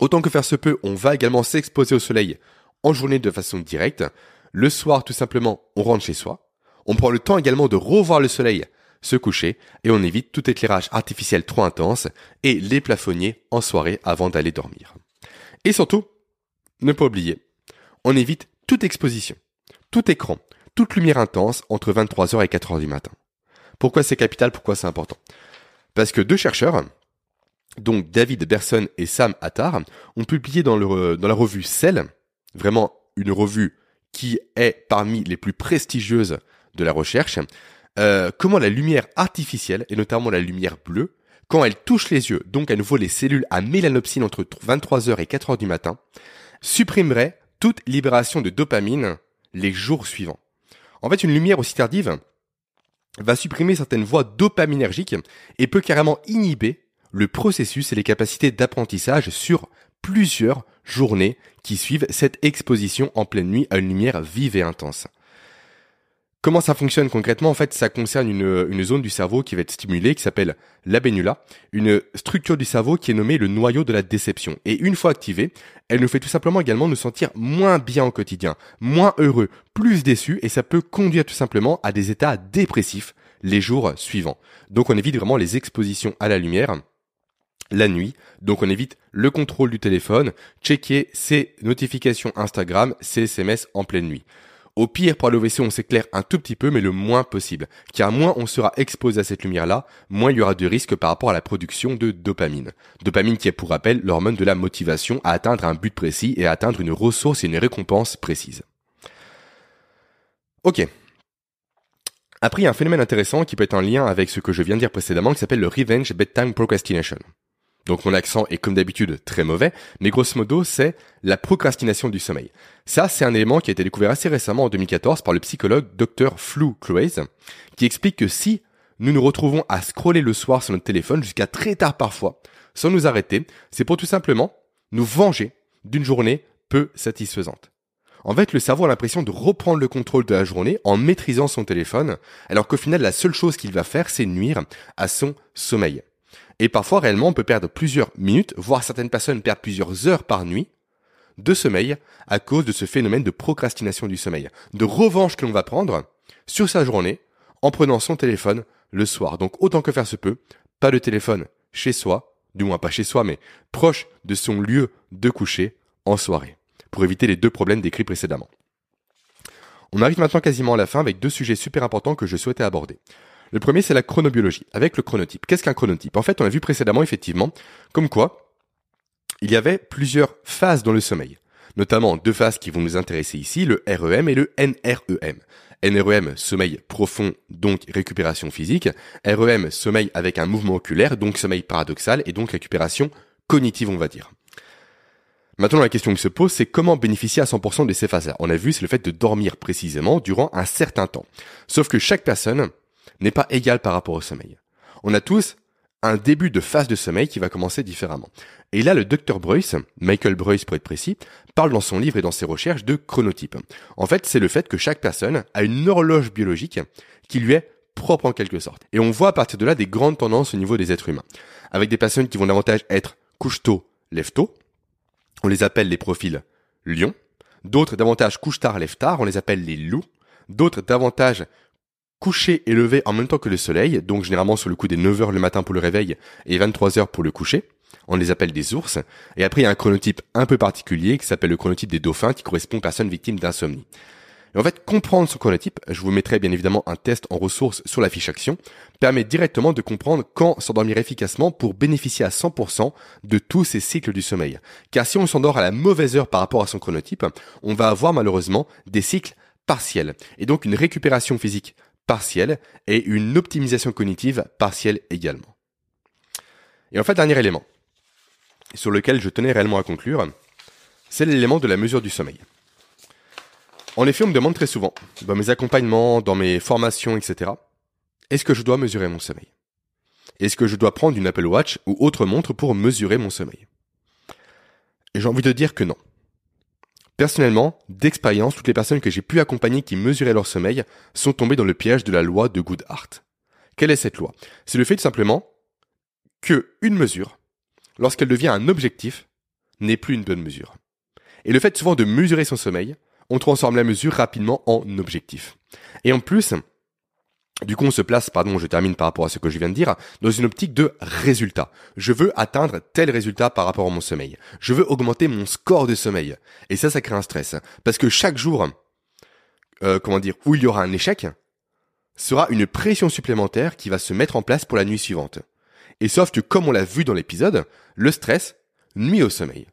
Autant que faire se peut, on va également s'exposer au soleil en journée de façon directe. Le soir, tout simplement, on rentre chez soi. On prend le temps également de revoir le soleil se coucher et on évite tout éclairage artificiel trop intense et les plafonniers en soirée avant d'aller dormir. Et surtout, ne pas oublier, on évite toute exposition, tout écran, toute lumière intense entre 23h et 4h du matin. Pourquoi c'est capital? Pourquoi c'est important? Parce que deux chercheurs, donc David Berson et Sam Attar, ont publié dans, dans la revue Cell, vraiment une revue qui est parmi les plus prestigieuses de la recherche, euh, comment la lumière artificielle, et notamment la lumière bleue, quand elle touche les yeux, donc à nouveau les cellules à mélanopsine entre 23h et 4h du matin, supprimerait toute libération de dopamine les jours suivants. En fait, une lumière aussi tardive va supprimer certaines voies dopaminergiques et peut carrément inhiber le processus et les capacités d'apprentissage sur plusieurs journées qui suivent cette exposition en pleine nuit à une lumière vive et intense. Comment ça fonctionne concrètement? En fait, ça concerne une, zone du cerveau qui va être stimulée, qui s'appelle l'abénula, une structure du cerveau qui est nommée le noyau de la déception. Et une fois activée, elle nous fait tout simplement également nous sentir moins bien au quotidien, moins heureux, plus déçus, et ça peut conduire tout simplement à des états dépressifs les jours suivants. Donc on évite vraiment les expositions à la lumière la nuit. Donc on évite le contrôle du téléphone, checker ses notifications Instagram, ses SMS en pleine nuit. Au pire, pour aller au on s'éclaire un tout petit peu, mais le moins possible. Car moins on sera exposé à cette lumière-là, moins il y aura de risques par rapport à la production de dopamine. Dopamine qui est pour rappel l'hormone de la motivation à atteindre un but précis et à atteindre une ressource et une récompense précise. Ok. Après, un phénomène intéressant qui peut être en lien avec ce que je viens de dire précédemment qui s'appelle le revenge bedtime procrastination. Donc mon accent est comme d'habitude très mauvais, mais grosso modo c'est la procrastination du sommeil. Ça c'est un élément qui a été découvert assez récemment en 2014 par le psychologue Dr Flu Cloise, qui explique que si nous nous retrouvons à scroller le soir sur notre téléphone jusqu'à très tard parfois, sans nous arrêter, c'est pour tout simplement nous venger d'une journée peu satisfaisante. En fait, le cerveau a l'impression de reprendre le contrôle de la journée en maîtrisant son téléphone, alors qu'au final, la seule chose qu'il va faire, c'est nuire à son sommeil. Et parfois, réellement, on peut perdre plusieurs minutes, voire certaines personnes perdent plusieurs heures par nuit de sommeil à cause de ce phénomène de procrastination du sommeil, de revanche que l'on va prendre sur sa journée en prenant son téléphone le soir. Donc autant que faire se peut, pas de téléphone chez soi, du moins pas chez soi, mais proche de son lieu de coucher en soirée, pour éviter les deux problèmes décrits précédemment. On arrive maintenant quasiment à la fin avec deux sujets super importants que je souhaitais aborder. Le premier, c'est la chronobiologie, avec le chronotype. Qu'est-ce qu'un chronotype? En fait, on a vu précédemment, effectivement, comme quoi il y avait plusieurs phases dans le sommeil. Notamment deux phases qui vont nous intéresser ici, le REM et le NREM. NREM, sommeil profond, donc récupération physique. REM, sommeil avec un mouvement oculaire, donc sommeil paradoxal, et donc récupération cognitive, on va dire. Maintenant, la question qui se pose, c'est comment bénéficier à 100% de ces phases-là? On a vu, c'est le fait de dormir précisément durant un certain temps. Sauf que chaque personne n'est pas égal par rapport au sommeil. On a tous un début de phase de sommeil qui va commencer différemment. Et là, le docteur Bruce, Michael Bruce pour être précis, parle dans son livre et dans ses recherches de chronotype. En fait, c'est le fait que chaque personne a une horloge biologique qui lui est propre en quelque sorte. Et on voit à partir de là des grandes tendances au niveau des êtres humains. Avec des personnes qui vont davantage être couche tôt, lève tôt. On les appelle les profils lion. D'autres davantage couche tard, lève tard. On les appelle les loups. D'autres davantage coucher et lever en même temps que le soleil, donc généralement sur le coup des 9h le matin pour le réveil et 23h pour le coucher. On les appelle des ours. Et après, il y a un chronotype un peu particulier qui s'appelle le chronotype des dauphins qui correspond aux personnes victimes d'insomnie. Et en fait, comprendre son chronotype, je vous mettrai bien évidemment un test en ressources sur la fiche action, permet directement de comprendre quand s'endormir efficacement pour bénéficier à 100% de tous ces cycles du sommeil. Car si on s'endort à la mauvaise heure par rapport à son chronotype, on va avoir malheureusement des cycles partiels. Et donc une récupération physique partielle et une optimisation cognitive partielle également. Et en fait, dernier élément sur lequel je tenais réellement à conclure, c'est l'élément de la mesure du sommeil. En effet, on me demande très souvent, dans mes accompagnements, dans mes formations, etc., est-ce que je dois mesurer mon sommeil? Est-ce que je dois prendre une Apple Watch ou autre montre pour mesurer mon sommeil? J'ai envie de dire que non. Personnellement, d'expérience, toutes les personnes que j'ai pu accompagner qui mesuraient leur sommeil sont tombées dans le piège de la loi de Goodhart. Quelle est cette loi? C'est le fait tout simplement que une mesure, lorsqu'elle devient un objectif, n'est plus une bonne mesure. Et le fait souvent de mesurer son sommeil, on transforme la mesure rapidement en objectif. Et en plus, du coup, on se place, pardon, je termine par rapport à ce que je viens de dire, dans une optique de résultat. Je veux atteindre tel résultat par rapport à mon sommeil. Je veux augmenter mon score de sommeil. Et ça, ça crée un stress. Parce que chaque jour, euh, comment dire, où il y aura un échec, sera une pression supplémentaire qui va se mettre en place pour la nuit suivante. Et sauf que, comme on l'a vu dans l'épisode, le stress nuit au sommeil.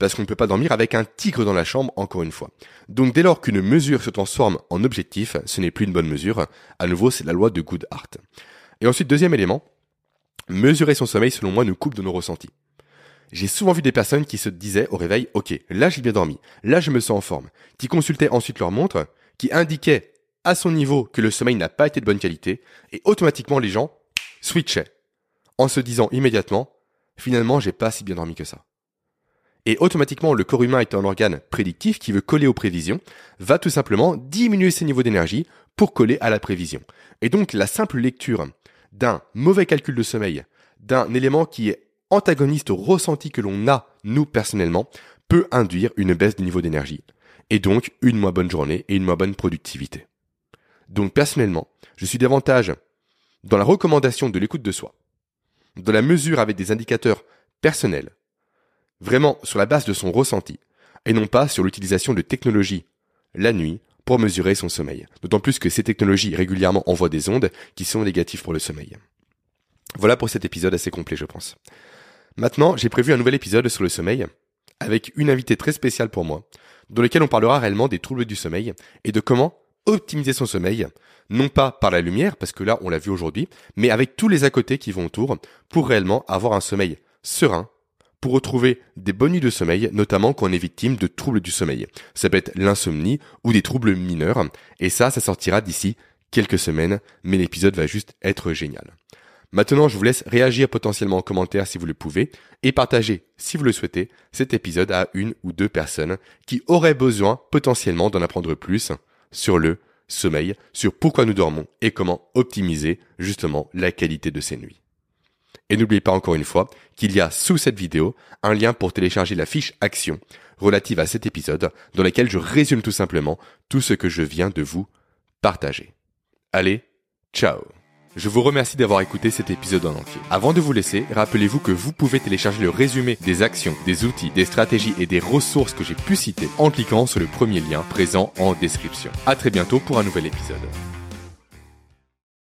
Parce qu'on ne peut pas dormir avec un tigre dans la chambre, encore une fois. Donc dès lors qu'une mesure se transforme en objectif, ce n'est plus une bonne mesure. À nouveau, c'est la loi de Goodhart. Et ensuite, deuxième élément, mesurer son sommeil, selon moi, nous coupe de nos ressentis. J'ai souvent vu des personnes qui se disaient au réveil, ok, là j'ai bien dormi, là je me sens en forme, qui consultaient ensuite leur montre, qui indiquaient à son niveau que le sommeil n'a pas été de bonne qualité, et automatiquement les gens switchaient, en se disant immédiatement, finalement j'ai pas si bien dormi que ça. Et automatiquement, le corps humain est un organe prédictif qui veut coller aux prévisions, va tout simplement diminuer ses niveaux d'énergie pour coller à la prévision. Et donc la simple lecture d'un mauvais calcul de sommeil, d'un élément qui est antagoniste au ressenti que l'on a, nous personnellement, peut induire une baisse du niveau d'énergie. Et donc une moins bonne journée et une moins bonne productivité. Donc personnellement, je suis davantage dans la recommandation de l'écoute de soi, dans la mesure avec des indicateurs personnels, vraiment sur la base de son ressenti, et non pas sur l'utilisation de technologies la nuit pour mesurer son sommeil. D'autant plus que ces technologies régulièrement envoient des ondes qui sont négatives pour le sommeil. Voilà pour cet épisode assez complet, je pense. Maintenant, j'ai prévu un nouvel épisode sur le sommeil, avec une invitée très spéciale pour moi, dans lequel on parlera réellement des troubles du sommeil et de comment optimiser son sommeil, non pas par la lumière, parce que là on l'a vu aujourd'hui, mais avec tous les à côté qui vont autour, pour réellement avoir un sommeil serein, pour retrouver des bonnes nuits de sommeil, notamment quand on est victime de troubles du sommeil. Ça peut être l'insomnie ou des troubles mineurs, et ça, ça sortira d'ici quelques semaines, mais l'épisode va juste être génial. Maintenant, je vous laisse réagir potentiellement en commentaire si vous le pouvez et partager, si vous le souhaitez, cet épisode à une ou deux personnes qui auraient besoin potentiellement d'en apprendre plus sur le sommeil, sur pourquoi nous dormons et comment optimiser justement la qualité de ces nuits. Et n'oubliez pas encore une fois qu'il y a sous cette vidéo un lien pour télécharger la fiche action relative à cet épisode dans laquelle je résume tout simplement tout ce que je viens de vous partager. Allez, ciao je vous remercie d'avoir écouté cet épisode en entier. Avant de vous laisser, rappelez-vous que vous pouvez télécharger le résumé des actions, des outils, des stratégies et des ressources que j'ai pu citer en cliquant sur le premier lien présent en description. À très bientôt pour un nouvel épisode.